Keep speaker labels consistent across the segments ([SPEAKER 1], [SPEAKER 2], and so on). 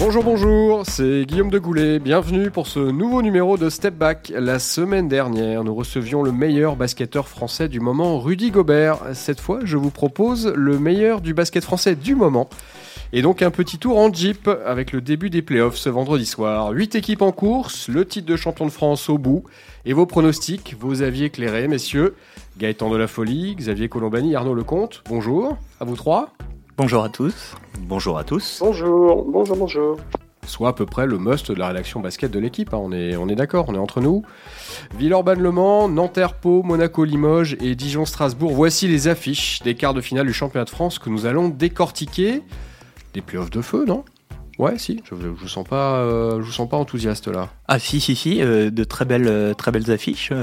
[SPEAKER 1] Bonjour, bonjour, c'est Guillaume de Goulet. Bienvenue pour ce nouveau numéro de Step Back. La semaine dernière, nous recevions le meilleur basketteur français du moment, Rudy Gobert. Cette fois, je vous propose le meilleur du basket français du moment. Et donc un petit tour en Jeep avec le début des playoffs ce vendredi soir. 8 équipes en course, le titre de champion de France au bout. Et vos pronostics, vos avis éclairés, messieurs. Gaëtan de la Folie, Xavier Colombani, Arnaud Lecomte. Bonjour, à vous trois.
[SPEAKER 2] Bonjour à tous.
[SPEAKER 3] Bonjour à tous.
[SPEAKER 4] Bonjour, bonjour, bonjour.
[SPEAKER 1] Soit à peu près le must de la rédaction basket de l'équipe, hein. on est, on est d'accord, on est entre nous. Villeurbanne-Le Mans, Nanterre Pau, Monaco Limoges et Dijon Strasbourg, voici les affiches des quarts de finale du championnat de France que nous allons décortiquer. Des playoffs de feu, non? Ouais, si, je, je, vous sens pas, euh, je vous sens pas enthousiaste là.
[SPEAKER 2] Ah si, si, si, euh, de très belles, euh, très belles affiches.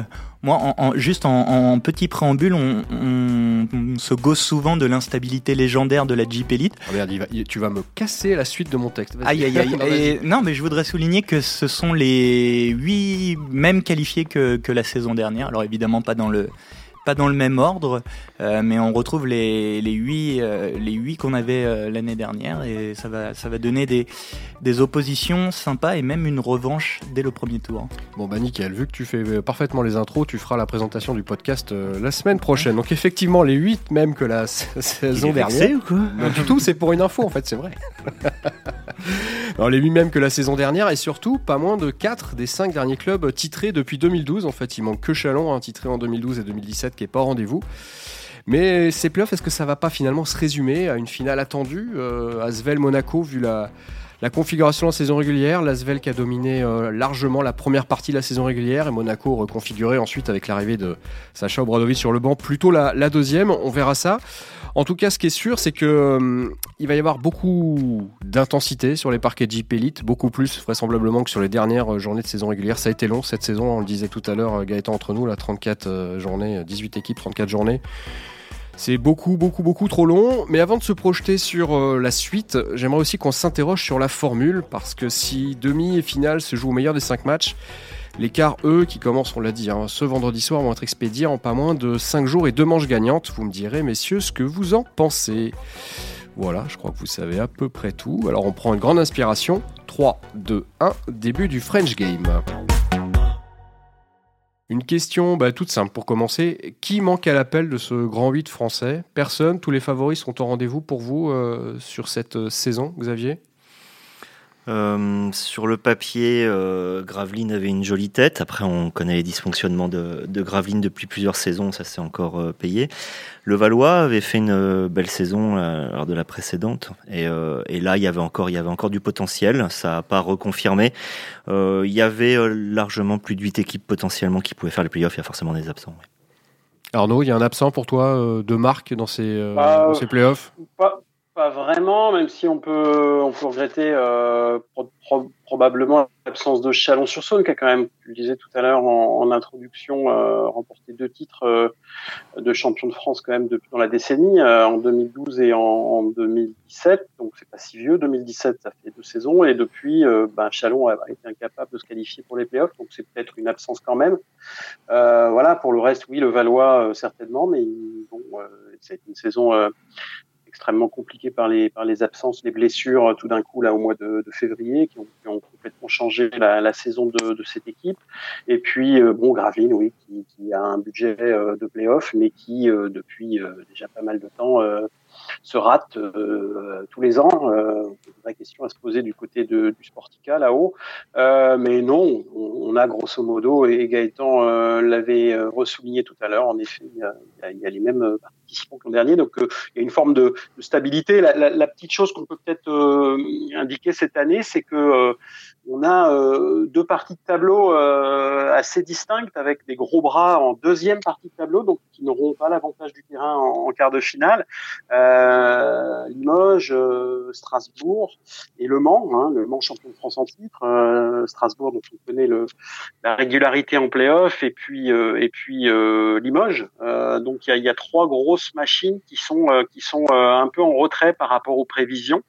[SPEAKER 2] moi, en, en, juste en, en, petit préambule, on, on, on, se gosse souvent de l'instabilité légendaire de la Jeep Elite.
[SPEAKER 1] Oh merde, il va, il, tu vas me casser la suite de mon texte.
[SPEAKER 2] Aïe, aïe, aïe. Et, non, mais je voudrais souligner que ce sont les huit mêmes qualifiés que, que la saison dernière. Alors évidemment pas dans le pas dans le même ordre, euh, mais on retrouve les, les huit, euh, les huit qu'on avait euh, l'année dernière et ça va, ça va donner des, des oppositions sympas et même une revanche dès le premier tour.
[SPEAKER 1] Bon bah nickel, vu que tu fais parfaitement les intros, tu feras la présentation du podcast la semaine prochaine. Donc effectivement les huit même que la saison dernière.
[SPEAKER 2] ou quoi?
[SPEAKER 1] Non du tout, c'est pour une info en fait, c'est vrai. Alors les mêmes que la saison dernière et surtout pas moins de 4 des 5 derniers clubs titrés depuis 2012. En fait, il manque que Chalon, hein, titré en 2012 et 2017 qui est pas au rendez-vous. Mais ces playoffs, est-ce que ça va pas finalement se résumer à une finale attendue euh, Asvel-Monaco, vu la, la configuration en saison régulière, l'Asvel qui a dominé euh, largement la première partie de la saison régulière et Monaco reconfiguré ensuite avec l'arrivée de Sacha Obradovic sur le banc, plutôt la, la, deuxième, on verra ça. En tout cas, ce qui est sûr, c'est que euh, il va y avoir beaucoup d'intensité sur les parquets Jeep Elite, beaucoup plus vraisemblablement que sur les dernières journées de saison régulière. Ça a été long cette saison, on le disait tout à l'heure, Gaëtan entre nous, là, 34 euh, journées, 18 équipes, 34 journées. C'est beaucoup, beaucoup, beaucoup trop long. Mais avant de se projeter sur euh, la suite, j'aimerais aussi qu'on s'interroge sur la formule, parce que si demi et finale se jouent au meilleur des 5 matchs, les quarts, eux, qui commencent, on l'a dit, hein, ce vendredi soir, vont être expédiés en pas moins de 5 jours et 2 manches gagnantes. Vous me direz, messieurs, ce que vous en pensez. Voilà, je crois que vous savez à peu près tout. Alors on prend une grande inspiration. 3, 2, 1, début du French Game. Une question bah, toute simple pour commencer. Qui manque à l'appel de ce grand 8 français? Personne? Tous les favoris sont au rendez-vous pour vous euh, sur cette saison, Xavier?
[SPEAKER 3] Euh, sur le papier, euh, Graveline avait une jolie tête. Après, on connaît les dysfonctionnements de, de Graveline depuis plusieurs saisons, ça s'est encore euh, payé. Le Valois avait fait une belle saison lors de la précédente, et, et, là, il y avait encore, il y avait encore du potentiel. Ça n'a pas reconfirmé. il y avait largement plus de 8 équipes potentiellement qui pouvaient faire les playoffs. Il y a forcément des absents.
[SPEAKER 1] Arnaud, il y a un absent pour toi de marque dans ces, bah, dans ces playoffs?
[SPEAKER 4] pas, pas vraiment, même si on peut, on peut regretter euh, pro pro probablement l'absence de Chalon-sur-Saône, qui a quand même, je le disais tout à l'heure en, introduction, euh, remporté deux titres euh, de champion de France quand même depuis dans la décennie, euh, en 2012 et en, en 2017. Donc c'est pas si vieux. 2017, ça fait deux saisons, et depuis, ben, Chalon a, a, été incapable de se qualifier pour les playoffs, donc c'est peut-être une absence quand même. Voilà. Pour le reste, oui, le Valois certainement, mais bon, c'est une saison extrêmement compliqué par les par les absences, les blessures tout d'un coup là au mois de, février qui ont, complètement changé la, la saison de, cette équipe. Et puis euh, bon Graveline oui qui, a un budget euh, de playoff mais qui euh, depuis déjà pas mal de temps se rate euh, tous les ans. Euh, vraie question à se poser du côté de, du Sportica là-haut. Euh, mais non, on, a grosso modo, et Gaëtan l'avait ressouligné tout à l'heure, en effet, il y, a, les mêmes participants que l'an dernier. Donc il y a une forme de, de stabilité. La, la, la, petite chose qu'on peut peut-être indiquer cette année, c'est que on a euh, deux parties de tableau euh, assez distinctes avec des gros bras en deuxième partie de tableau, donc qui n'auront pas l'avantage du terrain en, en, quart de finale. Euh, Limoges, euh, Strasbourg et Le Mans, hein, le Mans champion de France en titre, euh, Strasbourg dont on connaît le, la régularité en play-off et puis et puis Limoges. donc il y a, y a, trois machines qui sont qui sont un peu en retrait par rapport aux prévisions.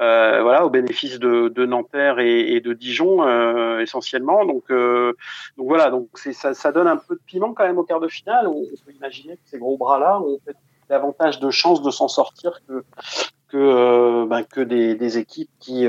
[SPEAKER 4] Euh, voilà, au bénéfice de, de Nanterre et, de Dijon euh, essentiellement. Donc, euh, donc voilà, donc ça, ça, donne un peu de piment quand même au quart de finale. On, peut imaginer que ces gros bras-là ont peut-être davantage de chances de s'en sortir que que ben, que des, équipes qui,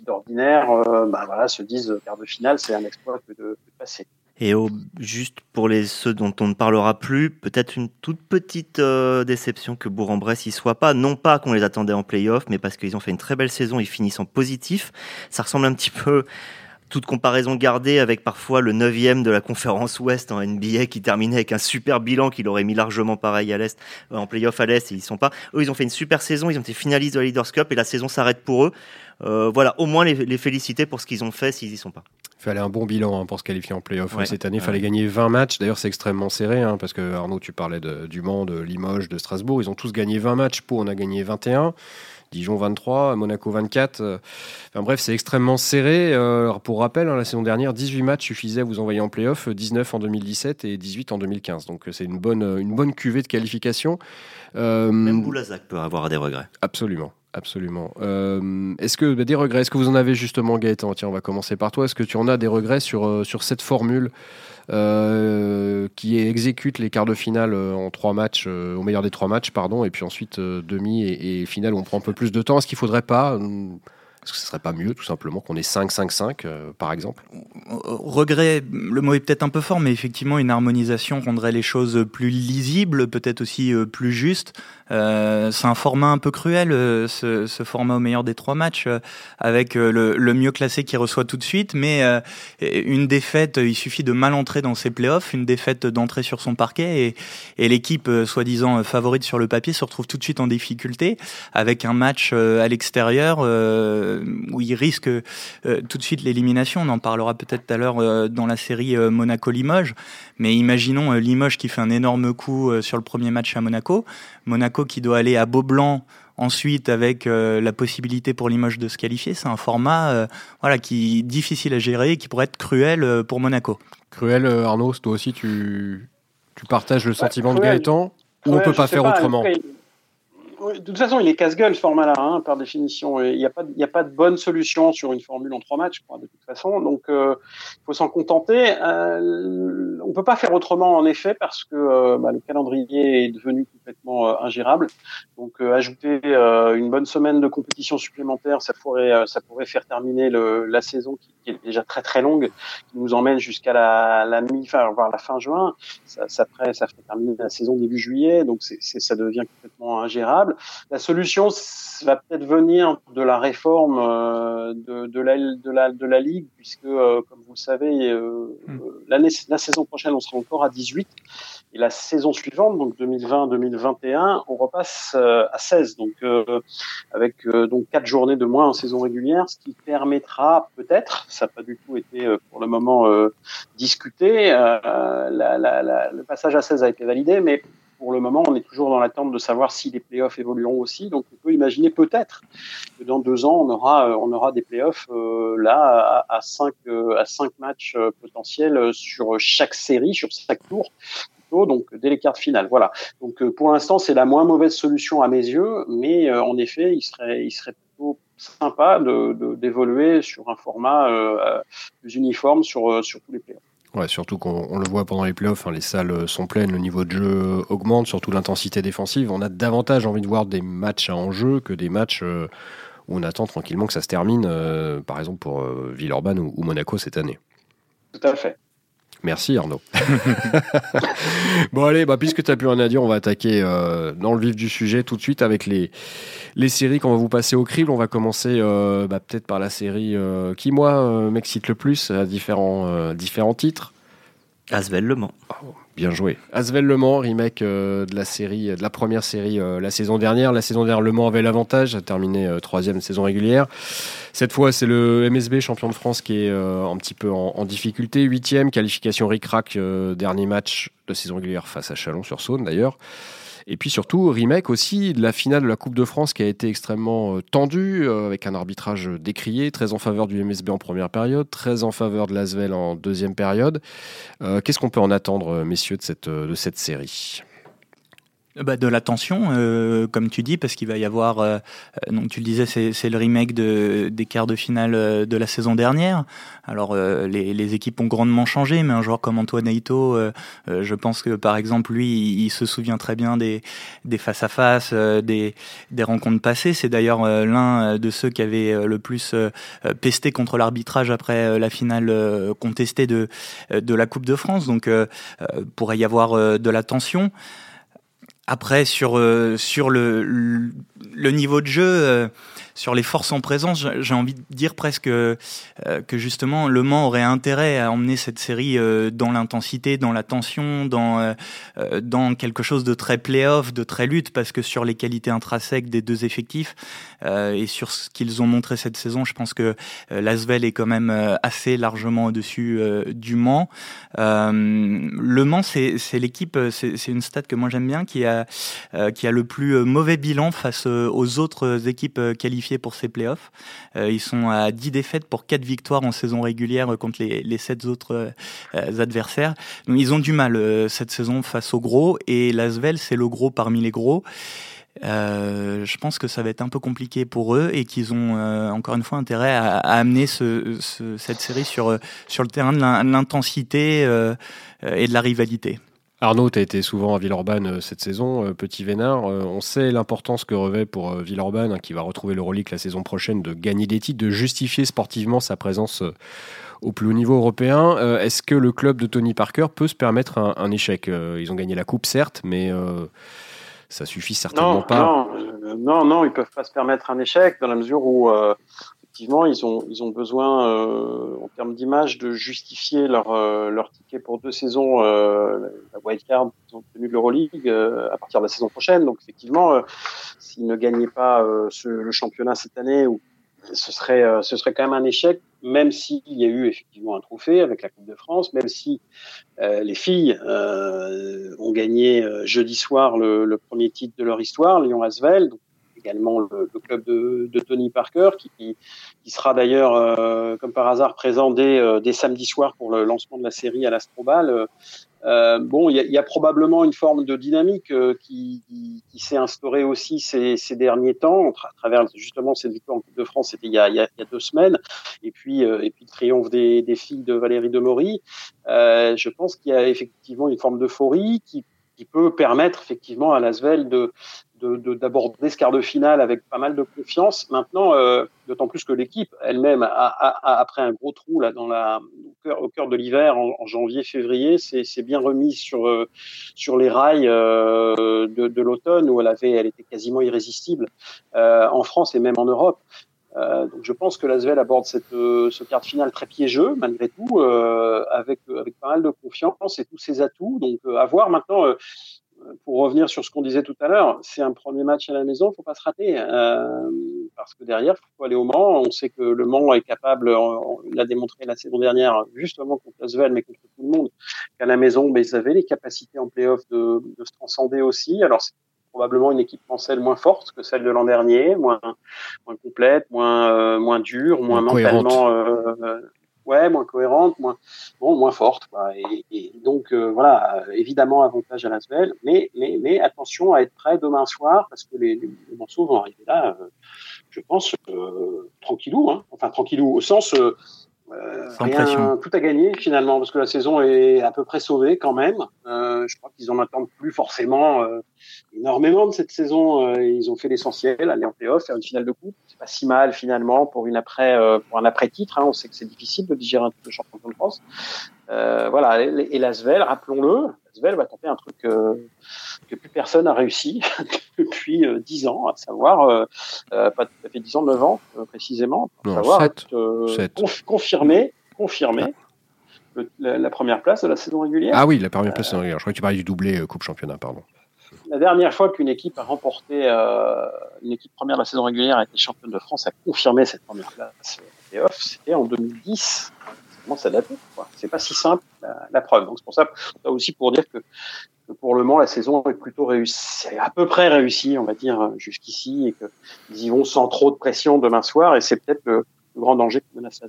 [SPEAKER 4] d'ordinaire ben, voilà se disent quart de finale c'est un exploit que de, passer.
[SPEAKER 3] Et juste pour les ceux dont on ne parlera plus, peut-être une toute petite déception que Bourg-en-Bresse y soit pas. Non pas qu'on les attendait en play-off, mais parce qu'ils ont fait une très belle saison, ils finissent en positif. Ça ressemble un petit peu toute comparaison gardée avec parfois le 9 de la conférence Ouest en NBA qui terminait avec un super bilan qu'il aurait mis largement pareil à l'Est, euh, en playoff à l'Est, et ils sont pas. Eux, ils ont fait une super saison, ils ont été finalistes de la Leaders Cup et la saison s'arrête pour eux. Euh, voilà, au moins les, féliciter pour ce qu'ils ont fait s'ils y sont pas.
[SPEAKER 1] Il fallait un bon bilan hein, pour se qualifier en playoff cette année. Il fallait gagner 20 matchs. D'ailleurs, c'est extrêmement serré hein, parce que Arnaud, tu parlais de, du Mans, de Limoges, de Strasbourg. Ils ont tous gagné 20 matchs. Pau, on a gagné 21. Dijon 23, Monaco 24. Euh, enfin bref, c'est extrêmement serré. Euh, pour rappel, hein, la saison dernière, 18 matchs suffisaient à vous envoyer en playoff, 19 en 2017 et 18 en 2015. Donc c'est une bonne, une bonne cuvée de qualification.
[SPEAKER 3] Euh, Même Boulazac peut avoir des regrets.
[SPEAKER 1] Absolument. Absolument. est-ce que bah, des regrets Est-ce que vous en avez justement, Gaëtan? Tiens, on va commencer par toi. Est-ce que tu en as des regrets sur, sur cette formule euh, qui exécute les quarts de finale euh, en trois matchs, euh, au meilleur des trois matchs, pardon, et puis ensuite demi et, finale où on prend un peu plus de temps? Est-ce qu'il faudrait pas est-ce que ce serait pas mieux, tout simplement, qu'on ait 5-5-5, par exemple?
[SPEAKER 2] Regret, le mot est peut-être un peu fort, mais effectivement, une harmonisation rendrait les choses plus lisibles, peut-être aussi plus justes. Euh, c'est un format un peu cruel, euh, ce, format au meilleur des trois matchs, euh, avec le, mieux classé qui reçoit tout de suite, mais une défaite, il suffit de mal entrer dans ses playoffs, une défaite d'entrer sur son parquet, et, et l'équipe soi-disant favorite sur le papier se retrouve tout de suite en difficulté, avec un match à l'extérieur où il risque tout de suite l'élimination. On en parlera peut-être tout à l'heure dans la série Monaco-Limoges, mais imaginons Limoges qui fait un énorme coup sur le premier match à Monaco. Monaco qui doit aller à Beaublanc ensuite avec euh, la possibilité pour Limoges de se qualifier, c'est un format euh, voilà, qui est difficile à gérer et qui pourrait être cruel euh, pour Monaco.
[SPEAKER 1] Cruel, Arnaud, toi aussi tu, tu partages le sentiment de Gaëtan ou on peut pas faire autrement
[SPEAKER 4] de toute façon, il est casse-gueule ce format-là, hein, par définition. Il n'y a, pas, a pas de bonne solution sur une formule en trois matchs, de toute façon. Donc, euh, il faut s'en contenter. Euh, on peut pas faire autrement, en effet, parce que euh, bah, le calendrier est devenu complètement euh, ingérable. Donc, ajouter une bonne semaine de compétition supplémentaire, ça pourrait, ça pourrait faire terminer le, la saison qui, est déjà très très longue, qui nous emmène jusqu'à la, la mi-fin, voire la fin juin. Ça, ça, ferait, ça ferait terminer la saison début juillet. Donc, c'est, ça devient complètement ingérable. La solution va peut-être venir de la réforme euh, de, de, la, de, la, de la Ligue, puisque, euh, comme vous le savez, euh, hmm. l'année, la saison prochaine, on sera encore à 18. Et la saison suivante, donc 2020-2021, on repasse à 16, donc avec donc quatre journées de moins en saison régulière, ce qui permettra peut-être, ça n'a pas du tout été pour le moment discuté, la, la, le passage à 16 a été validé, mais pour le moment, on est toujours dans l'attente de savoir si les playoffs évolueront aussi. Donc, on peut imaginer peut-être que dans deux ans, on aura, euh, on aura des playoffs euh, là à, cinq, euh, à cinq matchs euh, potentiels sur chaque série, sur chaque tour. Donc, dès les quarts finales. Voilà. Donc, pour l'instant, c'est la moins mauvaise solution à mes yeux, mais en effet, il serait, il serait plutôt sympa d'évoluer de, sur un format plus uniforme sur, sur tous les playoffs.
[SPEAKER 1] Ouais, surtout qu'on le voit pendant les playoffs, hein, les salles sont pleines, le niveau de jeu augmente, surtout l'intensité défensive. On a davantage envie de voir des matchs à enjeu que des matchs euh, où on attend tranquillement que ça se termine, euh, par exemple pour euh, Villeurbanne ou, Monaco cette année.
[SPEAKER 4] Tout à fait.
[SPEAKER 1] Merci Arnaud. bon allez, bah, puisque tu n'as plus rien à dire, on va attaquer euh, dans le vif du sujet tout de suite avec les, les séries qu'on va vous passer au crible. On va commencer euh, bah, peut-être par la série euh, qui, moi, m'excite le plus à différents, différents titres.
[SPEAKER 3] Asvel Le Mans.
[SPEAKER 1] Oh, bien joué. Asvel Le Mans, remake de la série, de la première série la saison dernière. La saison dernière, Le Mans avait l'avantage, a terminé troisième saison régulière. Cette fois, c'est le MSB champion de France qui est euh, un petit peu en, difficulté. Huitième, qualification ric-rac, euh, dernier match de saison régulière face à Chalon-sur-Saône d'ailleurs. Et puis surtout, remake aussi de la finale de la Coupe de France qui a été extrêmement euh, tendue, avec un arbitrage décrié, très en faveur du MSB en première période, très en faveur de l'Asvel en deuxième période. Qu'est-ce qu'on peut en attendre, messieurs, de cette, de cette série?
[SPEAKER 2] Bah, de la tension, euh, comme tu dis, parce qu'il va y avoir, euh, euh, donc tu le disais, c'est le remake de, des quarts de finale de la saison dernière. Alors les, les, équipes ont grandement changé, mais un joueur comme Antoine Aito, je pense que par exemple lui, il, se souvient très bien des des face à face, des des rencontres passées. C'est d'ailleurs l'un de ceux qui avait le plus pesté contre l'arbitrage après la finale contestée de de la Coupe de France. Donc pourrait y avoir de la tension. Après, sur, euh, sur le, le, niveau de jeu, euh, sur les forces en présence, j'ai envie de dire presque euh, que justement Le Mans aurait intérêt à emmener cette série euh, dans l'intensité, dans la tension, dans euh, dans quelque chose de très play-off, de très lutte, parce que sur les qualités intrinsèques des deux effectifs et sur ce qu'ils ont montré cette saison, je pense que l'Asvel est quand même assez largement au-dessus du Mans. le Mans, c'est l'équipe, c'est une stat que moi j'aime bien, qui a le plus mauvais bilan face aux autres équipes qualifiées pour ces playoffs. Euh, ils sont à 10 défaites pour 4 victoires en saison régulière contre les, les 7 autres euh, adversaires. Ils ont du mal euh, cette saison face aux gros et l'Asvel c'est le gros parmi les gros. Euh, je pense que ça va être un peu compliqué pour eux et qu'ils ont encore une fois intérêt à, amener ce, cette série sur, sur le terrain de l'intensité et de la rivalité.
[SPEAKER 1] Arnaud, tu as été souvent à Villeurbanne euh, cette saison, euh, petit Vénard. Euh, on sait l'importance que revêt pour Villeurbanne, hein, qui va retrouver le relique la saison prochaine, de gagner des titres, de justifier sportivement sa présence au plus haut niveau européen. Est-ce que le club de Tony Parker peut se permettre un, échec Ils ont gagné la Coupe, certes, mais ça suffit certainement pas.
[SPEAKER 4] Non, non, non, ils peuvent pas se permettre un échec dans la mesure où effectivement, ils ont, ils ont besoin, euh, en termes d'image, de justifier leur, euh, leur ticket pour deux saisons, euh, la wildcard qu'ils ont obtenu de l'Euroleague euh, à partir de la saison prochaine. Donc, effectivement, euh, s'ils ne gagnaient pas ce, le championnat cette année, ou, ce, serait, ce serait quand même un échec, même s'il y a eu effectivement un trophée avec la Coupe de France, même si les filles ont gagné jeudi soir le, le, premier titre de leur histoire, Lyon-Asvel. Également le, club de, Tony Parker, qui, sera d'ailleurs, euh, comme par hasard, présent dès, euh, dès, samedi soir pour le lancement de la série à l'Astrobal. Euh, bon, il y, a probablement une forme de dynamique qui, s'est instaurée aussi ces, derniers temps, à travers justement cette victoire en Coupe de France, c'était il, y a, deux semaines, et puis, et puis le triomphe des, des filles de Valérie Demory. je pense qu'il y a effectivement une forme d'euphorie qui qui peut permettre effectivement à Lasvel de d'aborder de, ce quart de finale avec pas mal de confiance. Maintenant, euh, d'autant plus que l'équipe elle-même, a, a, après un gros trou là dans la au cœur, au cœur de l'hiver en, janvier-février, c'est bien remis sur euh, sur les rails euh, de, de l'automne où elle avait, elle était quasiment irrésistible euh, en France et même en Europe. Euh, donc je pense que l'Asvel aborde cette, euh, ce quart de finale très piégeux, malgré tout, euh, avec, avec pas mal de confiance et tous ses atouts. Donc à voir maintenant, pour revenir sur ce qu'on disait tout à l'heure, c'est un premier match à la maison, faut pas se rater, parce que derrière, il faut aller au Mans. On sait que le Mans est capable, on, l'a démontré la saison dernière, justement contre l'Asvel, mais contre tout le monde, qu'à la maison, mais ils avaient les capacités en playoff de, de se transcender aussi. Alors probablement une équipe française moins forte que celle de l'an dernier, moins, moins complète, moins, euh, moins dure, moins, mentalement, euh, ouais, moins cohérente, moins, bon, moins forte. Quoi. Et, donc euh, voilà, évidemment avantage à l'Asvel, mais, mais, mais attention à être prêt demain soir parce que les, les, morceaux vont arriver là. je pense tranquillou, hein. enfin tranquillou au sens euh, rien, tout à gagner finalement parce que la saison est à peu près sauvée quand même. Euh, je crois qu'ils en attendent plus forcément euh, énormément de cette saison. Euh, ils ont fait l'essentiel, aller en playoff, faire une finale de coupe. C'est pas si mal finalement pour une après euh, pour un après titre. Hein. On sait que c'est difficile de digérer un titre de champion de France. voilà. Et, l'Asvel, rappelons-le, l'Asvel va tenter un truc que plus personne n'a réussi depuis euh, dix ans, à savoir, euh, euh, pas tout à fait dix ans, neuf ans précisément, à savoir confirmer, confirmer la, première place de la saison régulière.
[SPEAKER 1] Ah oui, la première place de la saison régulière. Je crois que tu parlais du doublé Coupe Championnat, pardon.
[SPEAKER 4] La dernière fois qu'une équipe a remporté, une équipe première de la saison régulière a été championne de France, a confirmé cette première place playoff, c'était en 2010 ça date. C'est pas si simple la, preuve. Donc c'est pour ça, aussi pour dire que pour le moment, la saison est plutôt réussie, à peu près réussie, on va dire, jusqu'ici, et qu'ils y vont sans trop de pression demain soir, et c'est peut-être le, grand danger que menace la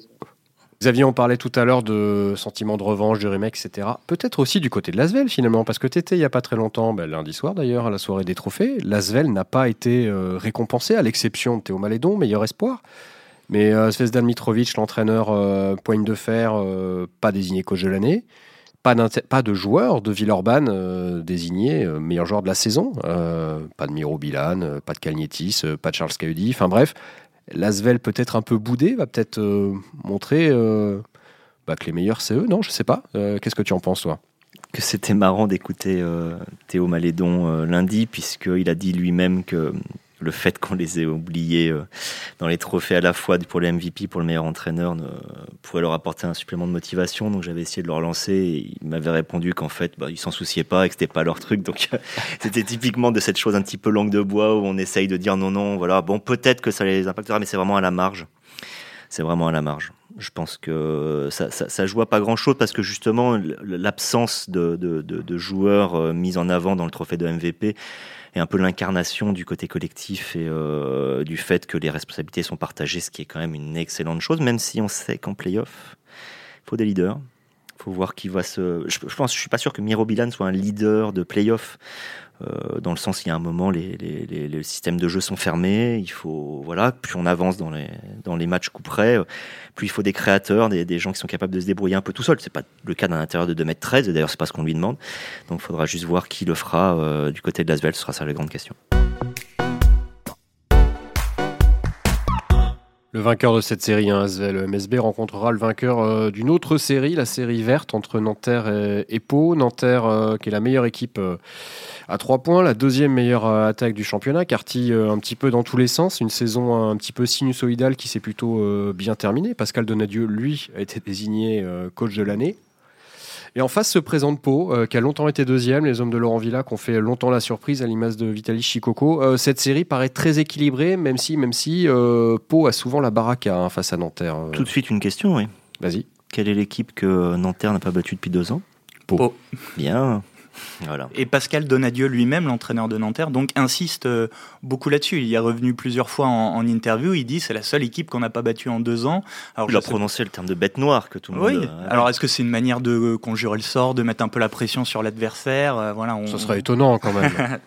[SPEAKER 1] Xavier, on parlait tout à l'heure de sentiment de revanche, de remake, etc. Peut-être aussi du côté de Lasvel finalement, parce que tu étais il n'y a pas très longtemps, ben, lundi soir d'ailleurs, à la soirée des trophées. Lasvel n'a pas été euh, récompensé, à l'exception de Théo Malédon, meilleur espoir. Mais euh, Mitrovic, l'entraîneur euh, poigne de fer, pas désigné coach de l'année. Pas, de joueur de Villeurbanne désigné meilleur joueur de la saison. pas de Miro Bilan, pas de Kalnietis, pas de Charles Caudi. Enfin bref, Lasvel peut-être un peu boudé, va peut-être euh, montrer euh, bah, que les meilleurs c'est eux, non Je sais pas. Euh, qu'est-ce que tu en penses toi?
[SPEAKER 3] Que c'était marrant d'écouter Théo Malédon lundi, puisqu'il a dit lui-même que le fait qu'on les ait oubliés euh, dans les trophées à la fois pour le MVP, pour le meilleur entraîneur, ne, pourrait leur apporter un supplément de motivation. Donc j'avais essayé de leur lancer et ils m'avaient répondu qu'en fait, bah, ils s'en souciaient pas et que c'était pas leur truc. Donc c'était typiquement de cette chose un petit peu langue de bois où on essaye de dire non, non, voilà, bon, peut-être que ça les impactera, mais c'est vraiment à la marge. C'est vraiment à la marge. Je pense que ça, ça, joue à pas grand chose parce que justement, l'absence de, de joueurs euh, mis en avant dans le trophée de MVP un peu l'incarnation du côté collectif et euh, du fait que les responsabilités sont partagées, ce qui est quand même une excellente chose, même si on sait qu'en playoff, il faut des leaders. Il faut voir qui va se. Je, pense, je suis pas sûr que Miro Bilan soit un leader de playoff. Euh, dans le sens il y a un moment les, les, les, systèmes de jeu sont fermés il faut voilà plus on avance dans les dans les matchs coup près plus il faut des créateurs des, des gens qui sont capables de se débrouiller un peu tout seul c'est pas le cas d'un intérieur de 2 mètres 13 d'ailleurs c'est pas ce qu'on lui demande. Donc il faudra juste voir qui le fera euh, du côté de Lasvel ce sera ça la grande question
[SPEAKER 1] Le vainqueur de cette série, hein, Asvel MSB, rencontrera le vainqueur euh, d'une autre série, la série verte entre Nanterre et, Pau. Nanterre, euh, qui est la meilleure équipe euh, à 3 points, la deuxième meilleure attaque du championnat, Carty un petit peu dans tous les sens, une saison un petit peu sinusoïdale qui s'est plutôt bien terminée. Pascal Donadieu, lui, a été désigné coach de l'année. Et en face se présente Pau, euh, qui a longtemps été deuxième. Les hommes de Laurent Villa qui ont fait longtemps la surprise à l'image de Vitaly Chicoco. Euh, cette série paraît très équilibrée, même si, même si euh, Pau a souvent la baraque hein, face à Nanterre.
[SPEAKER 3] Tout de suite une question, oui.
[SPEAKER 1] Vas-y.
[SPEAKER 3] Quelle est l'équipe que Nanterre n'a pas battue depuis deux ans?
[SPEAKER 2] Pau.
[SPEAKER 3] Bien.
[SPEAKER 2] Et Pascal Donadieu lui-même, l'entraîneur de Nanterre, donc insiste euh, beaucoup là-dessus. Il y est revenu plusieurs fois en, interview. Il dit c'est la seule équipe qu'on n'a pas battue en deux ans.
[SPEAKER 3] Alors, il a prononcé le terme de bête noire que tout le
[SPEAKER 2] oui.
[SPEAKER 3] monde.
[SPEAKER 2] Alors est-ce que c'est une manière de conjurer le sort, de mettre un peu la pression sur l'adversaire euh, Voilà.
[SPEAKER 1] On... Ça serait étonnant quand même.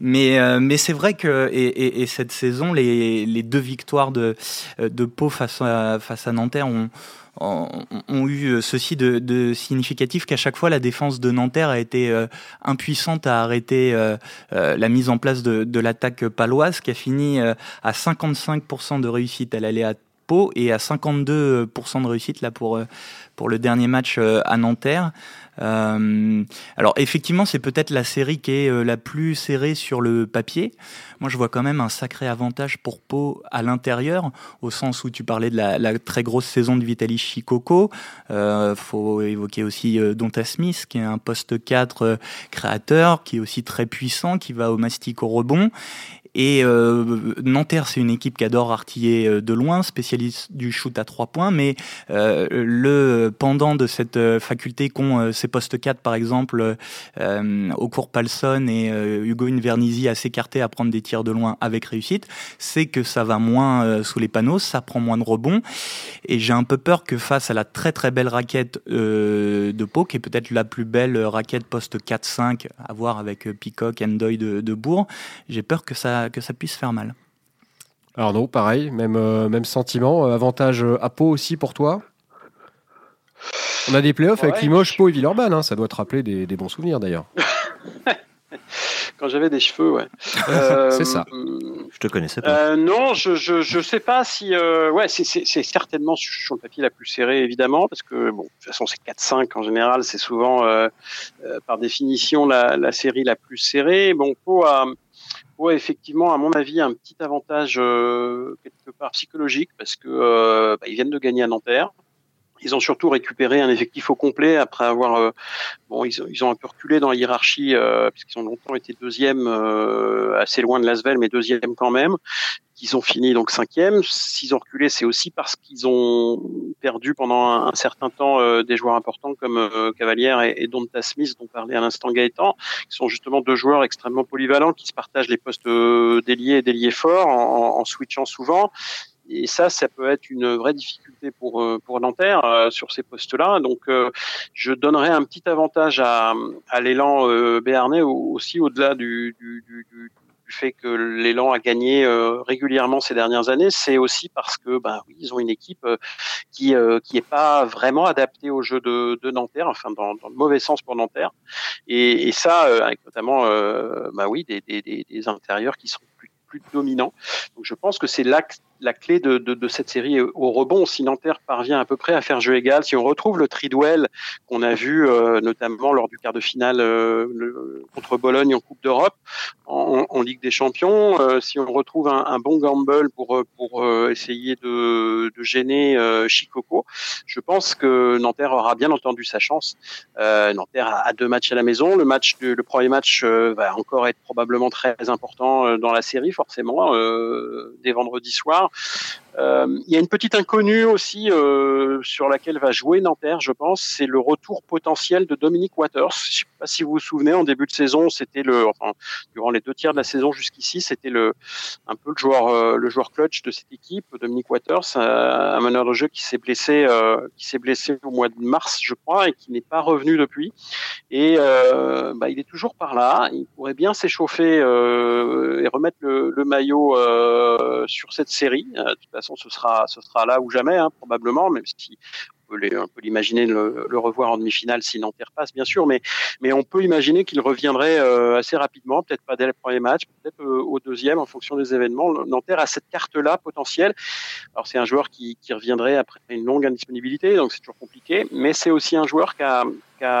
[SPEAKER 2] mais euh, mais c'est vrai que et, et, cette saison, les, les, deux victoires de de Pau face à face à Nanterre ont ont, eu euh, ceci de, de significatif qu'à chaque fois la défense de Nanterre a été euh, impuissante à arrêter euh, la mise en place de, de l'attaque paloise qui a fini à 55% de réussite à l'aller à Pau et à 52% de réussite là pour pour le dernier match à Nanterre. Euh, alors effectivement, c'est peut-être la série qui est la plus serrée sur le papier. Moi, je vois quand même un sacré avantage pour Pau à l'intérieur, au sens où tu parlais de la, très grosse saison de Vitaly Chikoko. Euh, faut évoquer aussi euh, Donta Smith, qui est un poste 4 euh, créateur, qui est aussi très puissant, qui va au mastic au rebond. Et euh, Nanterre, c'est une équipe qui adore artiller euh, de loin, spécialiste du shoot à trois points, mais euh, le pendant de cette euh, faculté qu'ont ces postes 4, par exemple, au cours Palson et Hugo Invernizzi à s'écarter à prendre des tirs de loin avec réussite, c'est que ça va moins sous les panneaux, ça prend moins de rebonds. Et j'ai un peu peur que face à la très très belle raquette de Pau, qui est peut-être la plus belle raquette poste 4-5 à voir avec Peacock, Endoy de, de Bourg, j'ai peur que ça que ça puisse faire mal.
[SPEAKER 1] non, pareil, même, euh, même sentiment. Euh, avantage euh, à Pau aussi pour toi? On a des playoffs avec Limoges, Pau et Villeurbanne. Hein. ça doit te rappeler des, bons souvenirs d'ailleurs.
[SPEAKER 4] Quand j'avais des cheveux, ouais.
[SPEAKER 1] c'est ça.
[SPEAKER 3] Je te connaissais pas.
[SPEAKER 4] non, je, je, sais pas si. ouais, c'est certainement sur le papier la plus serrée, évidemment, parce que, bon, de toute façon, c'est 4-5 en général, c'est souvent, par définition, la, la, série la plus serrée. Bon, Pau a Ouais, effectivement, à mon avis, un petit avantage euh, quelque part psychologique parce que euh, bah, ils viennent de gagner à Nanterre. Ils ont surtout récupéré un effectif au complet après avoir euh, bon ils, ils, ont un peu reculé dans la hiérarchie euh, puisqu'ils ont longtemps été deuxième euh, assez loin de Lasvel mais deuxième quand même qu'ils ont fini donc cinquième. S'ils ont reculé, c'est aussi parce qu'ils ont perdu pendant un, certain temps euh, des joueurs importants comme euh, Cavalière et, et, Donta Smith, dont parlait à l'instant Gaëtan, qui sont justement deux joueurs extrêmement polyvalents qui se partagent les postes euh, d'ailier et d'ailier fort en, en, switchant souvent. Et ça, ça peut être une vraie difficulté pour pour Nanterre sur ces postes-là. Donc, je donnerais un petit avantage à, à l'élan béarnais aussi au-delà du, du, du, du fait que l'élan a gagné euh, régulièrement ces dernières années, c'est aussi parce que bah oui, ils ont une équipe euh, qui euh, qui est pas vraiment adaptée au jeu de, de Nanterre, enfin dans, dans, le mauvais sens pour Nanterre, et, et ça avec notamment bah oui des, des, des, intérieurs qui sont plus plus dominants. Donc je pense que c'est là la clé de, cette série au rebond. Si Nanterre parvient à peu près à faire jeu égal, si on retrouve le tridwell qu'on a vu euh, notamment lors du quart de finale euh, contre Bologne en Coupe d'Europe, en, Ligue des Champions, euh, si on retrouve un, bon gamble pour pour essayer de, de gêner Chicoco, je pense que Nanterre aura bien entendu sa chance. Nanterre a, deux matchs à la maison. Le le premier match va encore être probablement très important dans la série, forcément, dès vendredi soir. now. Euh, il y a une petite inconnue aussi euh, sur laquelle va jouer Nanterre, je pense, c'est le retour potentiel de Dominique Waters. Je sais pas si vous vous souvenez, en début de saison, c'était le, enfin, durant les deux tiers de la saison jusqu'ici, c'était le, un peu le joueur, euh, le joueur clutch de cette équipe, Dominique Waters, un meneur de jeu qui s'est blessé, qui s'est blessé au mois de mars, je crois, et qui n'est pas revenu depuis. Et bah, il est toujours par là. Il pourrait bien s'échauffer et remettre le, le maillot sur cette série. Ce sera, ce sera là ou jamais, hein, probablement, même si on peut l'imaginer le, le, revoir en demi-finale si Nanterre passe, bien sûr, mais, mais on peut imaginer qu'il reviendrait euh, assez rapidement, peut-être pas dès le premier match, peut-être euh, au deuxième en fonction des événements. Nanterre a cette carte-là potentielle. Alors c'est un joueur qui, reviendrait après une longue indisponibilité, donc c'est toujours compliqué, mais c'est aussi un joueur qui a,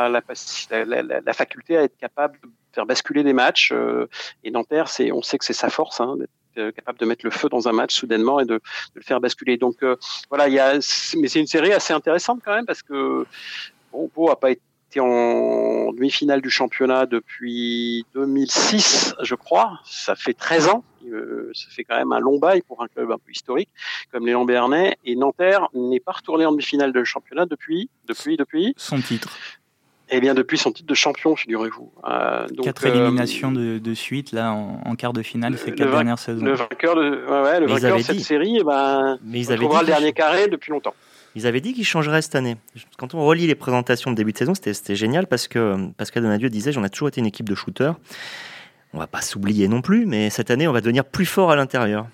[SPEAKER 4] la, faculté à être capable de faire basculer des matchs. Euh, et Nanterre, c'est, on sait que c'est sa force, hein, euh, capable de mettre le feu dans un match soudainement et de, le faire basculer. Donc euh, voilà, il y a, mais c'est une série assez intéressante quand même parce que bon, Pau a pas été en demi-finale du championnat depuis 2006, je crois. Ça fait 13 ans. Euh, ça fait quand même un long bail pour un club un peu historique comme les Lambernais. Et Nanterre n'est pas retourné en demi-finale de championnat depuis, depuis, depuis.
[SPEAKER 2] Son titre.
[SPEAKER 4] Eh bien, depuis son titre de champion, figurez-vous.
[SPEAKER 2] Euh, donc, quatre éliminations de, de, suite là en, en, quart de finale ces quatre dernières saisons.
[SPEAKER 4] Le vainqueur de, ouais, ouais, le vainqueur de cette dit. série, eh ben, Mais ils on trouvera le dernier carré depuis longtemps.
[SPEAKER 3] Ils avaient dit qu'ils changeraient cette année. Quand on relit les présentations de début de saison, c'était génial parce que Pascal Donadieu disait j'en ai toujours été une équipe de shooters. On va pas s'oublier non plus, mais cette année, on va devenir plus fort à l'intérieur.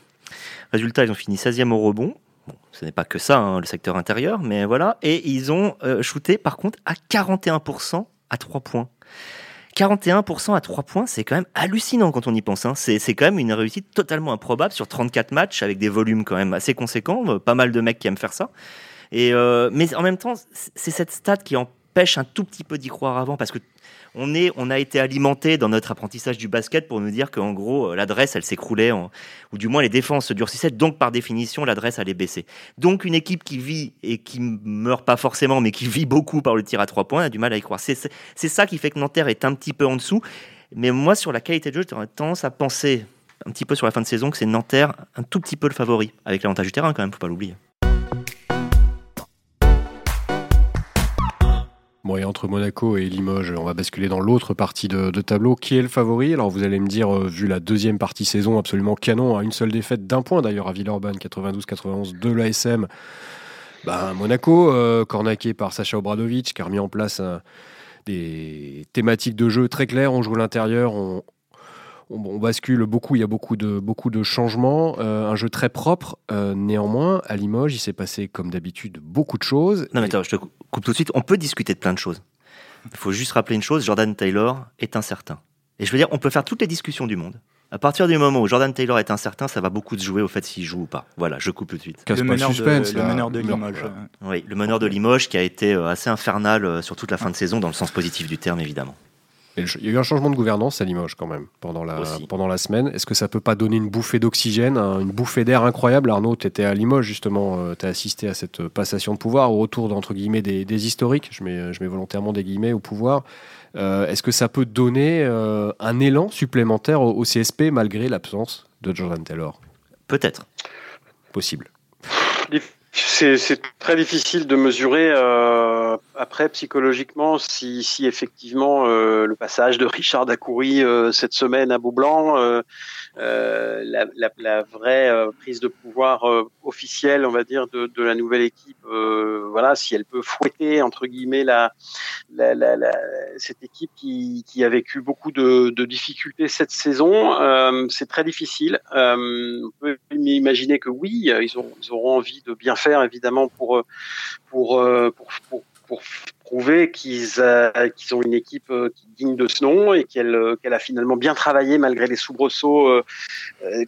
[SPEAKER 3] Résultat, ils ont fini 16e au rebond. Bon, ce n'est pas que ça, hein, le secteur intérieur, mais voilà. Et ils ont euh, shooté, par contre, à 41% à 3 points. 41% à 3 points, c'est quand même hallucinant quand on y pense. Hein. C'est, quand même une réussite totalement improbable sur 34 matchs avec des volumes quand même assez conséquents. Pas mal de mecs qui aiment faire ça. Et euh, mais en même temps, c'est cette stat qui empêche un tout petit peu d'y croire avant parce que on, a été alimenté dans notre apprentissage du basket pour nous dire qu'en gros, euh, l'adresse, elle s'écroulait, ou du moins les défenses se durcissaient, donc par définition, l'adresse allait baisser. Donc une équipe qui vit et qui meurt pas forcément, mais qui vit beaucoup par le tir à trois points, a du mal à y croire. C'est ça qui fait que Nanterre est un petit peu en dessous. Mais moi, sur la qualité de jeu, j'aurais tendance à penser un petit peu sur la fin de saison que c'est Nanterre un tout petit peu le favori, avec l'avantage du terrain quand même, faut pas l'oublier.
[SPEAKER 1] Bon, et entre Monaco et Limoges, on va basculer dans l'autre partie de, tableau. Qui est le favori? Alors, vous allez me dire, euh, vu la deuxième partie saison absolument canon, à une seule défaite d'un point d'ailleurs à Villeurbanne, 92-91 de l'ASM, ben, Monaco, euh, cornaqué par Sacha Obradovic, qui a remis en place euh, des thématiques de jeu très claires. On joue l'intérieur, on, on, bascule beaucoup, il y a beaucoup de, beaucoup de changements, euh, un jeu très propre. Euh, néanmoins, à Limoges, il s'est passé comme d'habitude beaucoup de choses.
[SPEAKER 3] Non mais attends, je te coupe tout de suite. On peut discuter de plein de choses. Il faut juste rappeler une chose, Jordan Taylor est incertain. Et je veux dire, on peut faire toutes les discussions du monde. À partir du moment où Jordan Taylor est incertain, ça va beaucoup se jouer au fait s'il joue ou pas. Voilà, je coupe tout de suite.
[SPEAKER 2] Le meneur, suspense, de, le meneur de Limoges.
[SPEAKER 3] Oui, le meneur de Limoges qui a été euh, assez infernal sur toute la fin de saison, dans le sens positif du terme, évidemment.
[SPEAKER 1] Il y a eu un changement de gouvernance à Limoges quand même pendant la, pendant la semaine. Est-ce que ça peut pas donner une bouffée d'oxygène, une bouffée d'air incroyable? Arnaud, tu étais à Limoges justement, euh, tu as assisté à cette passation de pouvoir, au retour d'entre guillemets des, des, historiques, je mets, je mets volontairement des guillemets au pouvoir. Euh, Est-ce que ça peut donner euh, un élan supplémentaire au, au CSP malgré l'absence de Jordan Taylor?
[SPEAKER 3] Peut-être.
[SPEAKER 1] Possible.
[SPEAKER 4] C'est très difficile de mesurer euh, après, psychologiquement, si, si effectivement euh, le passage de Richard Dacoury euh, cette semaine à Beaublanc, euh, la, vraie prise de pouvoir officielle, on va dire, de, la nouvelle équipe, voilà, si elle peut fouetter entre guillemets la, cette équipe qui, a vécu beaucoup de, difficultés cette saison, c'est très difficile. on peut imaginer que oui, ils, ont, ils auront envie de bien faire, évidemment, pour, pour, pour pour prouver qu'ils euh, qu'ils ont une équipe euh, qui digne de ce nom et qu'elle euh, qu'elle a finalement bien travaillé malgré les soubresauts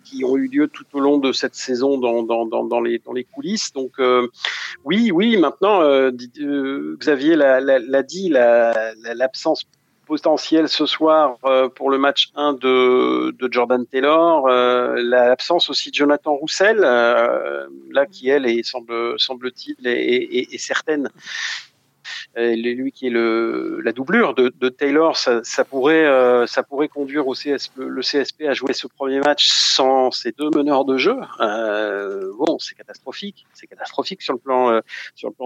[SPEAKER 4] qui ont eu lieu tout au long de cette saison dans, dans, dans, dans les, les coulisses. Donc oui, oui, maintenant, Xavier l'a dit, l'absence potentielle ce soir pour le match 1 de, de Jordan Taylor, l'absence aussi de Jonathan Roussel, là qui elle semble-t-il est, certaine euh, lui qui est la doublure de, Taylor, ça, ça pourrait, euh, ça pourrait conduire le CSP à jouer ce premier match sans ces deux meneurs de jeu. Euh, bon, c'est catastrophique, c'est catastrophique sur le plan,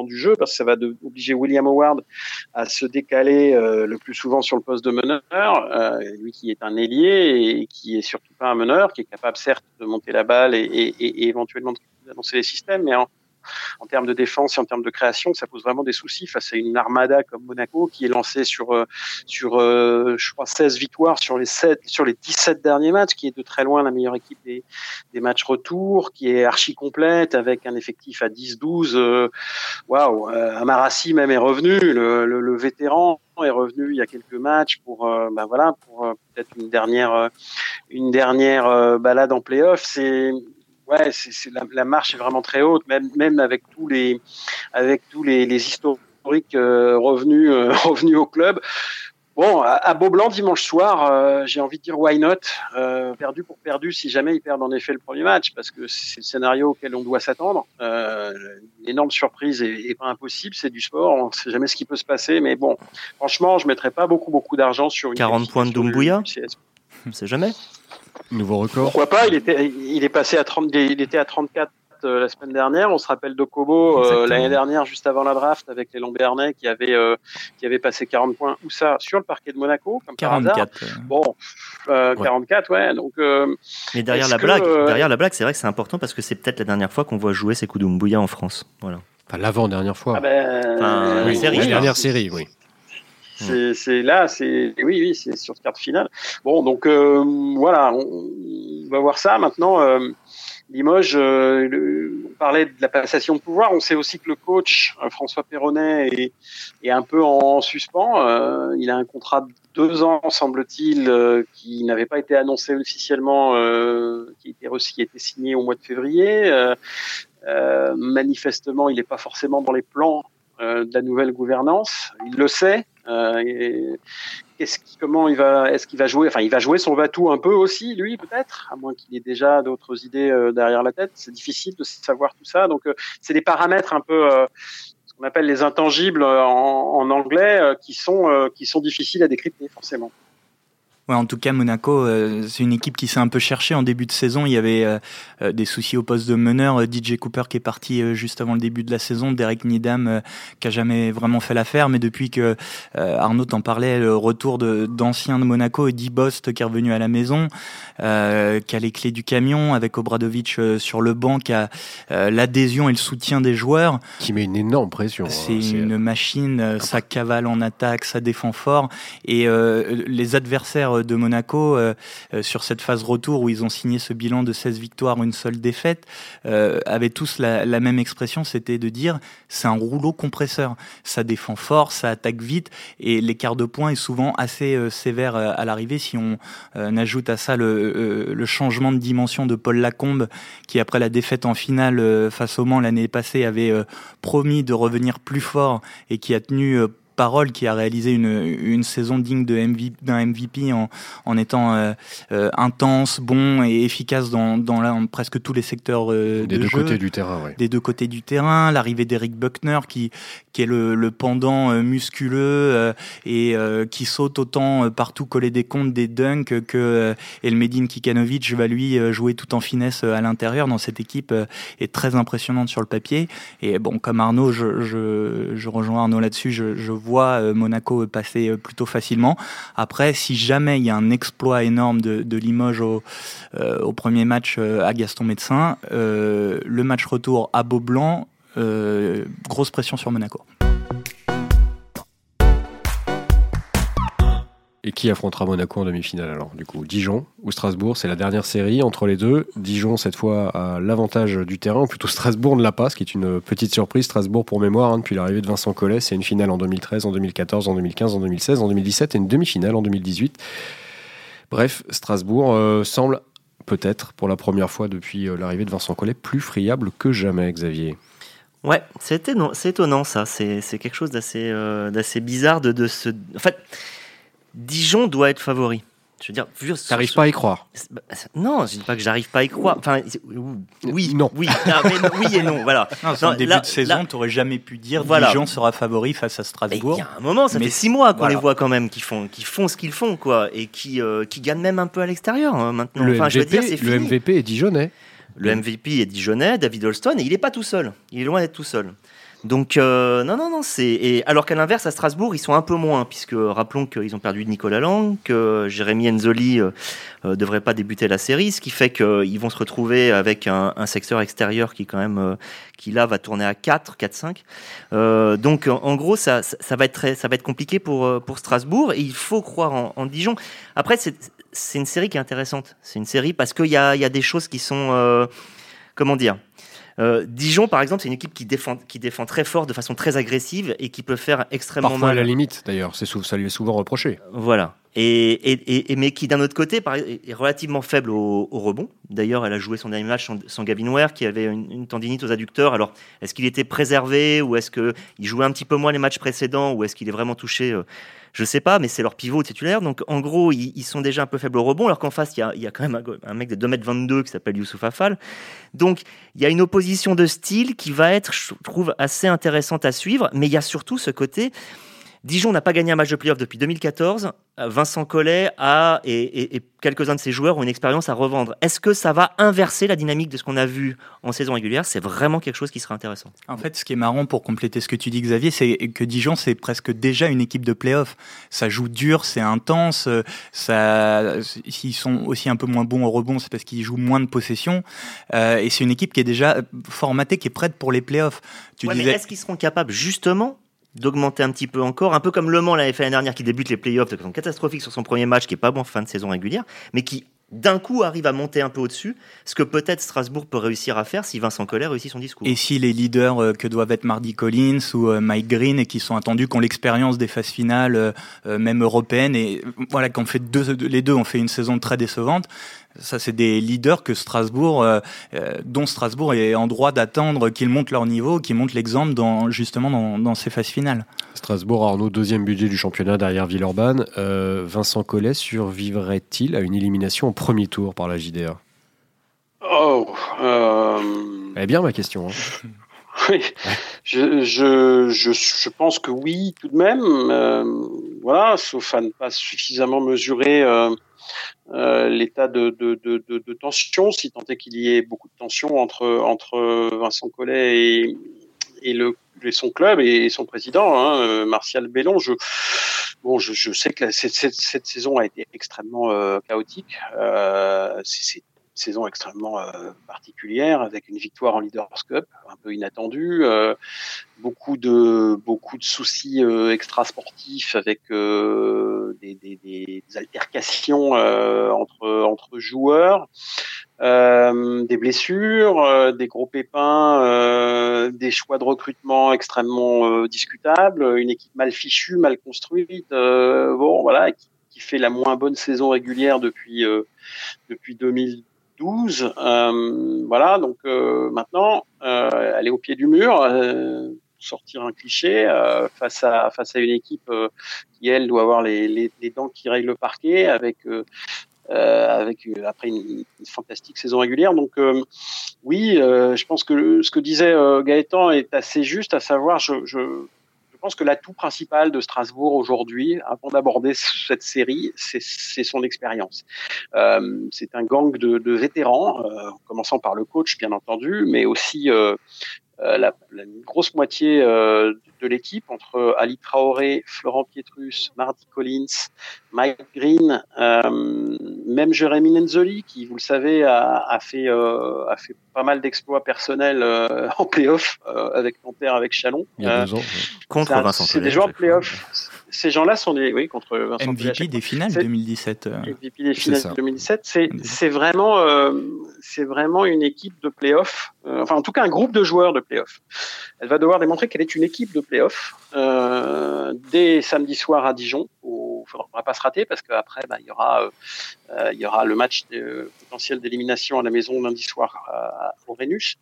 [SPEAKER 4] du jeu parce que ça va obliger William Howard à se décaler le plus souvent sur le poste de meneur, lui qui est un ailier et qui est surtout pas un meneur, qui est capable certes de monter la balle et, et, et éventuellement d'annoncer les systèmes, mais en, en termes de défense et en termes de création, ça pose vraiment des soucis face à une armada comme Monaco qui est lancée sur euh, sur euh, je crois 16 victoires sur les 7 sur les 17 derniers matchs, qui est de très loin la meilleure équipe des, des matchs retour, qui est archi complète avec un effectif à 10-12. Euh, waouh, Amarassi même est revenu, le, le, vétéran est revenu il y a quelques matchs pour ben voilà pour peut-être une dernière une dernière balade en playoff. C'est ouais, c'est, la, la, marche est vraiment très haute, même, même avec tous les, avec tous les, les historiques euh, revenus, euh, revenus au club. Bon, à, Beaublanc dimanche soir, euh, j'ai envie de dire why not, perdu pour perdu si jamais ils perdent en effet le premier match, parce que c'est le scénario auquel on doit s'attendre. une énorme surprise et, pas impossible, c'est du sport, on ne sait jamais ce qui peut se passer, mais bon, franchement, je mettrais pas beaucoup beaucoup d'argent sur une
[SPEAKER 3] 40 points de Doumbouya, on sait jamais.
[SPEAKER 1] Nouveau record.
[SPEAKER 4] Pourquoi pas Il était, il est passé à 30, il était à 34 euh, la semaine dernière. On se rappelle de Kobo euh, l'année dernière, juste avant la draft, avec les Lombernais qui avaient euh, qui avait passé 40 points. Où ça? Sur le parquet de Monaco, comme 44. Bon, 44, ouais. Donc.
[SPEAKER 3] Mais derrière la blague, derrière la blague, c'est vrai que c'est important parce que c'est peut-être la dernière fois qu'on voit jouer ces Bouya en France. Voilà.
[SPEAKER 1] Enfin, l'avant dernière fois.
[SPEAKER 4] Ah ben, enfin,
[SPEAKER 1] oui, série, la dernière série, oui.
[SPEAKER 4] C'est là, c'est oui, oui, c'est sur carte finale. Bon, donc euh, voilà, on, va voir ça maintenant. Euh, Limoges, euh, on parlait de la passation de pouvoir. On sait aussi que le coach François Perronnet est, est, un peu en suspens. il a un contrat de deux ans, semble-t-il, qui n'avait pas été annoncé officiellement, qui, était, qui a été signé au mois de février. manifestement, il n'est pas forcément dans les plans de la nouvelle gouvernance. Il le sait. Euh, est-ce comment il va, est-ce qu'il va jouer Enfin, il va jouer son Vatou un peu aussi, lui, peut-être, à moins qu'il ait déjà d'autres idées euh, derrière la tête. C'est difficile de savoir tout ça. Donc, euh, c'est des paramètres un peu, ce qu'on appelle les intangibles en, en anglais, qui sont qui sont difficiles à décrypter forcément.
[SPEAKER 2] Ouais, en tout cas, Monaco, euh, c'est une équipe qui s'est un peu cherchée en début de saison. Il y avait euh, euh, des soucis au poste de meneur. DJ Cooper qui est parti juste avant le début de la saison. Derek Nidam qui a jamais vraiment fait l'affaire. Mais depuis que Arnaud en parlait, le retour d'anciens de, Monaco, Eddie Bost qui est revenu à la maison, qui a les clés du camion avec Obradovic sur le banc, qui a l'adhésion et le soutien des joueurs.
[SPEAKER 1] Qui met une énorme pression. Hein,
[SPEAKER 2] c'est une machine, ça cavale en attaque, ça défend fort. Et les adversaires de Monaco euh, euh, sur cette phase retour où ils ont signé ce bilan de 16 victoires, une seule défaite, euh, avaient tous la, même expression, c'était de dire c'est un rouleau compresseur. Ça défend fort, ça attaque vite et l'écart de points est souvent assez sévère à l'arrivée. Si on ajoute à ça le, le, changement de dimension de Paul Lacombe qui après la défaite en finale face au Mans l'année passée avait promis de revenir plus fort et qui a tenu porte-parole qui a réalisé une, une saison digne d'un MVP en, en étant intense, bon et efficace dans, dans, presque tous les secteurs des
[SPEAKER 1] deux côtés du terrain.
[SPEAKER 2] Des deux côtés du terrain. L'arrivée d'Eric Buckner qui, qui est le, le pendant musculeux et qui saute autant partout coller des comptes, des dunks que Elmedine Kikanovic va lui jouer tout en finesse à l'intérieur dans cette équipe est très impressionnante sur le papier. Et bon, comme Arnaud, je, je, rejoins Arnaud là-dessus, je, vois euh, Monaco passer euh, plutôt facilement. Après, si jamais il y a un exploit énorme de, Limoges au, euh, au, premier match à Gaston Médecin, le match retour à Beaublanc, grosse pression sur Monaco.
[SPEAKER 1] Et qui affrontera Monaco en demi-finale alors Du coup, Dijon ou Strasbourg, c'est la dernière série entre les deux. Dijon, cette fois, a l'avantage du terrain, ou plutôt Strasbourg ne l'a pas, ce qui est une petite surprise. Strasbourg, pour mémoire, hein, depuis l'arrivée de Vincent Collet, c'est une finale en 2013, en 2014, en 2015, en 2016, en 2017 et une demi-finale en 2018. Bref, Strasbourg euh, semble peut-être, pour la première fois depuis euh, l'arrivée de Vincent Collet, plus friable que jamais, Xavier.
[SPEAKER 3] Ouais, c'est étonnant, ça. C'est quelque chose d'assez euh, bizarre de, de se. En fait Dijon doit être favori.
[SPEAKER 1] Je veux dire, t'arrives pas à y croire.
[SPEAKER 3] Non, je dis pas que j'arrive pas à y croire. Enfin, oui, non, oui, oui et non. Voilà.
[SPEAKER 2] Non, début de saison, t'aurais jamais pu dire voilà. Dijon sera favori face à Strasbourg.
[SPEAKER 3] Il y a un moment, ça fait six mois qu'on les voit quand même, qui font, qui font ce qu'ils font, quoi, et qui, euh, qui gagnent même un peu à l'extérieur hein, maintenant.
[SPEAKER 1] Le enfin, MVP, je veux dire, c'est Le MVP est Dijonais.
[SPEAKER 3] Le MVP est Dijonais, David Holston, et il est pas tout seul. Il est loin d'être tout seul. Donc euh, non, non, non, c'est alors qu'à l'inverse à Strasbourg ils sont un peu moins puisque rappelons qu'ils ont perdu Nicolas Lang, que Jérémy Enzoli euh, euh, devrait pas débuter la série, ce qui fait qu'ils vont se retrouver avec un, secteur extérieur qui quand même qui là va tourner à 4, 4, 5. donc en, gros ça, ça, va être très, ça va être compliqué pour pour Strasbourg et il faut croire en, en Dijon. Après c'est c'est une série qui est intéressante. C'est une série parce qu'il y a il y a des choses qui sont comment dire euh, Dijon, par exemple, c'est une équipe qui défend, qui défend très fort, de façon très agressive et qui peut faire extrêmement
[SPEAKER 1] Parfois
[SPEAKER 3] mal.
[SPEAKER 1] à la limite, d'ailleurs. C'est ça lui est souvent reproché.
[SPEAKER 3] Voilà. Et, mais qui, d'un autre côté, est relativement faible au, rebond. D'ailleurs, elle a joué son dernier match sans, Gavin Ware, qui avait une, tendinite aux adducteurs. Alors, est-ce qu'il était préservé ou est-ce qu'il jouait un petit peu moins les matchs précédents ou est-ce qu'il est vraiment touché euh, je sais pas, mais c'est leur pivot titulaire. Donc, en gros, ils, sont déjà un peu faibles au rebond, alors qu'en face, il y a, quand même un, mec de 2m22 qui s'appelle Youssouf Afal. Donc, il y a une opposition de style qui va être, je trouve, assez intéressante à suivre, mais il y a surtout ce côté Dijon n'a pas gagné un match de playoff depuis 2014. Euh, Vincent Collet a, et, quelques-uns de ses joueurs ont une expérience à revendre. Est-ce que ça va inverser la dynamique de ce qu'on a vu en saison régulière? C'est vraiment quelque chose qui sera intéressant.
[SPEAKER 2] En fait, ce qui est marrant pour compléter ce que tu dis, Xavier, c'est que Dijon, c'est presque déjà une équipe de playoff. Ça joue dur, c'est intense. Ça, s'ils sont aussi un peu moins bons au rebond, c'est parce qu'ils jouent moins de possession. Euh, et c'est une équipe qui est déjà formatée, qui est prête pour les playoffs.
[SPEAKER 3] Tu disais... Est-ce qu'ils seront capables justement d'augmenter un petit peu encore, un peu comme Le Mans l'avait fait l'année dernière qui débute les playoffs de façon catastrophique sur son premier match qui est pas bon en fin de saison régulière, mais qui d'un coup arrive à monter un peu au-dessus, ce que peut-être Strasbourg peut réussir à faire si Vincent Collet réussit son discours.
[SPEAKER 2] Et si les leaders euh, que doivent être Mardi Collins ou euh, Mike Green et qui sont attendus, qui ont l'expérience des phases finales, euh, même européennes, et voilà, qu'on fait les deux ont fait une saison très décevante, ça, c'est des leaders que Strasbourg, euh, euh, dont Strasbourg est en droit d'attendre qu'ils montent leur niveau, qu'ils montent l'exemple dans, justement dans, dans, ces phases finales.
[SPEAKER 1] Strasbourg, Arnaud, deuxième budget du championnat derrière Villeurbanne. Euh, Vincent Collet survivrait-il à une élimination au premier tour par la JDA
[SPEAKER 4] Oh
[SPEAKER 1] Eh bien, ma question. Hein.
[SPEAKER 4] Oui, je, je, je, je, pense que oui, tout de même. voilà, sauf à ne pas suffisamment mesurer euh, l'état de, de, de, tension, si tant est qu'il y ait beaucoup de tension entre, entre Vincent Collet et, et, le, et son club et son président, hein, euh, Martial Bellon. Je, bon, je, sais que cette, cette, cette, saison a été extrêmement euh, chaotique. Euh, c'est saison extrêmement euh, particulière avec une victoire en Leaders Cup un peu inattendue, euh, beaucoup de beaucoup de soucis euh, extrasportifs avec des, des, altercations entre entre joueurs, des blessures, des gros pépins, des choix de recrutement extrêmement discutables, une équipe mal fichue, mal construite, bon voilà qui, fait la moins bonne saison régulière depuis depuis 2000 12. Euh, voilà, donc euh, maintenant, euh, elle est au pied du mur. sortir un cliché, face à face à une équipe qui elle doit avoir les, les, dents qui règlent le parquet avec avec après une, fantastique saison régulière. Donc oui, je pense que ce que disait Gaëtan est assez juste, à savoir je je pense que l'atout principal de Strasbourg aujourd'hui, avant d'aborder cette série, c'est son expérience. Euh, c'est un gang de, vétérans, euh, commençant par le coach bien entendu, mais aussi euh, la, la, grosse moitié euh, de l'équipe entre Ali Traoré, Florent Pietrus, Marty Collins, Mike Green, euh, même Jérémy Nenzoli qui, vous le savez, a, a fait a fait pas mal d'exploits personnels en playoff avec Nanterre, avec Chalon.
[SPEAKER 3] Il y a deux ans. Contre Vincent
[SPEAKER 4] C'est des joueurs playoff ces gens-là sont des, oui, contre Vincent
[SPEAKER 2] MVP des finales 2017.
[SPEAKER 4] MVP des finales 2017. C'est, c'est vraiment, euh, c'est vraiment une équipe de playoff. Euh, enfin, en tout cas, un groupe de joueurs de playoff. Elle va devoir démontrer qu'elle est une équipe de playoff euh, dès samedi soir à Dijon. Il faudra pas se rater parce qu'après, bah, il y aura, euh, il y aura le match potentiel d'élimination à la maison lundi soir à, au Rhenus.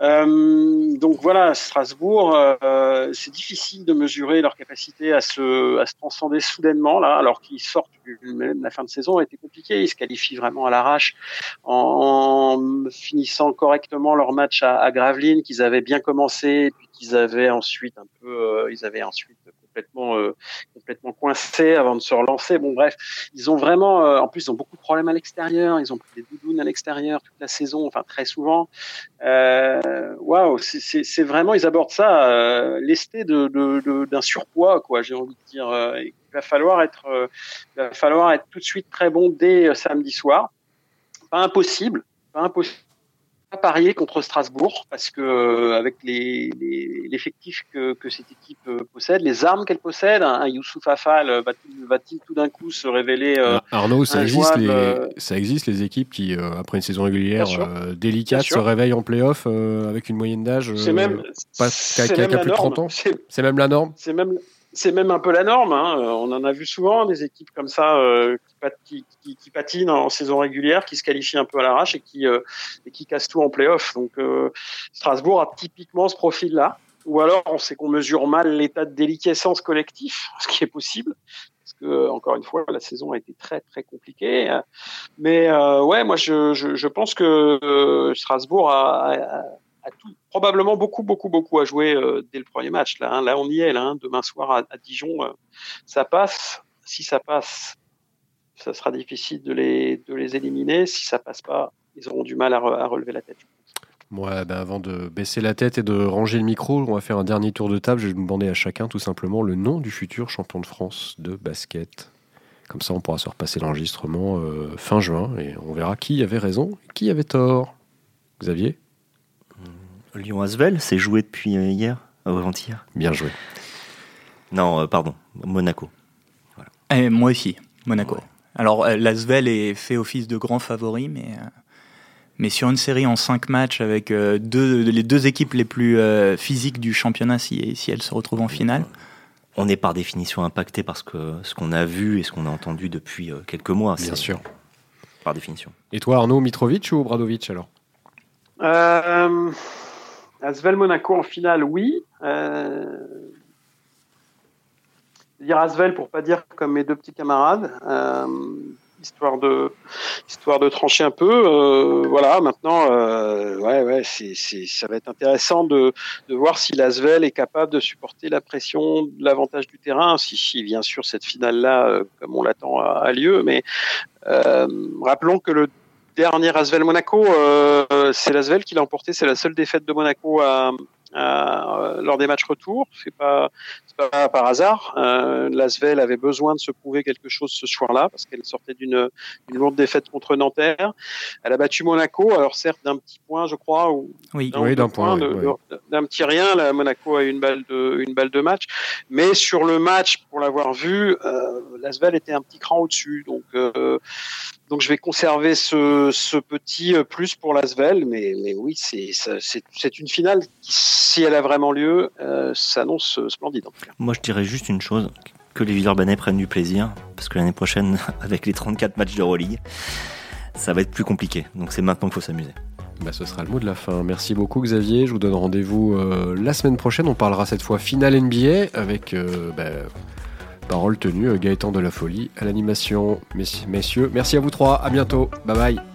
[SPEAKER 4] Euh, donc voilà, Strasbourg, euh, c'est difficile de mesurer leur capacité à se, transcender soudainement là, alors qu'ils sortent. La fin de saison a été compliquée. Ils se qualifient vraiment à l'arrache en, finissant correctement leur match à, à Gravelines qu'ils avaient bien commencé, puis qu'ils avaient ensuite un peu, euh, ils avaient ensuite complètement euh, complètement coincés avant de se relancer. Bon bref, ils ont vraiment, euh, en plus ils ont beaucoup de problèmes à l'extérieur. Ils ont pris des doudounes à l'extérieur toute la saison, enfin très souvent. Waouh, wow, c'est vraiment ils abordent ça euh, lesté d'un surpoids quoi. J'ai envie de dire. il va falloir être, il va falloir être tout de suite très bon dès samedi soir. Pas impossible, pas impossible parier contre Strasbourg parce que euh, avec les, l'effectif que, que, cette équipe euh, possède, les armes qu'elle possède, un, Youssouf Afal euh, va-t-il, tout d'un coup se révéler euh,
[SPEAKER 1] Arnaud, ça existe, les, ça existe les équipes qui, euh, après une saison régulière délicate, se réveillent en play-off avec une moyenne d'âge qui a, plus de 30 ans. C'est, c'est même la norme.
[SPEAKER 4] C'est même c'est même un peu la norme. Hein. On en a vu souvent des équipes comme ça euh, qui, patinent en saison régulière, qui se qualifient un peu à l'arrache et qui euh, et qui cassent tout en playoff. Donc euh, Strasbourg a typiquement ce profil-là. Ou alors on sait qu'on mesure mal l'état de déliquescence collectif, ce qui est possible. Parce que encore une fois, la saison a été très très compliquée. Mais ouais, moi je, je, je pense que Strasbourg a, a a probablement beaucoup, beaucoup, beaucoup à jouer euh, dès le premier match. Là, hein. là on y est. Là, hein. Demain soir à, Dijon, euh, ça passe. Si ça passe, ça sera difficile de les, de les éliminer. Si ça passe pas, ils auront du mal à, re, à relever la tête.
[SPEAKER 1] Ouais, ben avant de baisser la tête et de ranger le micro, on va faire un dernier tour de table. Je vais demander à chacun tout simplement le nom du futur champion de France de basket. Comme ça, on pourra se repasser l'enregistrement euh, fin juin et on verra qui avait raison et qui avait tort. Xavier?
[SPEAKER 3] Lyon-Asvel, c'est joué depuis hier, avant-hier.
[SPEAKER 1] Bien joué.
[SPEAKER 3] Non, euh, pardon, Monaco.
[SPEAKER 2] Voilà. Et moi aussi, Monaco. Ouais. Alors, euh, l'Asvel est fait office de grand favori, mais, euh, mais sur une série en cinq matchs avec euh, deux, les deux équipes les plus euh, physiques du championnat, si, si elles se retrouvent en finale.
[SPEAKER 3] On est par définition impacté parce que ce qu'on a vu et ce qu'on a entendu depuis quelques mois.
[SPEAKER 1] Bien sûr.
[SPEAKER 3] Par définition.
[SPEAKER 1] Et toi, Arnaud, Mitrovic ou Bradovic alors?
[SPEAKER 4] Euh... Asvel Monaco en finale, oui. Euh... Dire Asvel pour pas dire comme mes deux petits camarades, euh... histoire de histoire de trancher un peu. Euh... voilà. Maintenant, euh, ouais, ouais, ça va être intéressant de, de voir si l'Asvel est capable de supporter la pression, l'avantage du terrain. Si, si bien sûr cette finale là, comme on l'attend, a, lieu, mais rappelons que le dernier Asvel Monaco, euh, c'est l'Asvel qui l'a emporté. C'est la seule défaite de Monaco à, à, lors des matchs retour. C'est pas, c'est pas par hasard. Euh, L'Asvel avait besoin de se prouver quelque chose ce soir-là parce qu'elle sortait d'une une lourde défaite contre Nanterre. Elle a battu Monaco, alors certes d'un petit point, je crois, ou
[SPEAKER 2] oui,
[SPEAKER 4] d'un,
[SPEAKER 1] oui, point, oui.
[SPEAKER 4] d'un petit rien. Là, Monaco a eu une balle de une balle de match, mais sur le match, pour l'avoir vu, euh, l'Asvel était un petit cran au-dessus. Donc euh, donc je vais conserver ce, ce petit plus pour l'Asvel, mais, mais oui, c'est, une finale qui, si elle a vraiment lieu, euh, s'annonce splendide.
[SPEAKER 3] Moi, je dirais juste une chose que les Villeurbanais prennent du plaisir, parce que l'année prochaine, avec les 34 matchs d'Euroleague, ça va être plus compliqué. Donc c'est maintenant qu'il faut s'amuser.
[SPEAKER 1] Bah, ce sera le mot de la fin. Merci beaucoup Xavier. Je vous donne rendez-vous euh, la semaine prochaine. On parlera cette fois finale NBA avec euh, bah, parole tenue Gaëtan de la Folie à l'animation. Messieurs, merci à vous trois. À bientôt. Bye bye.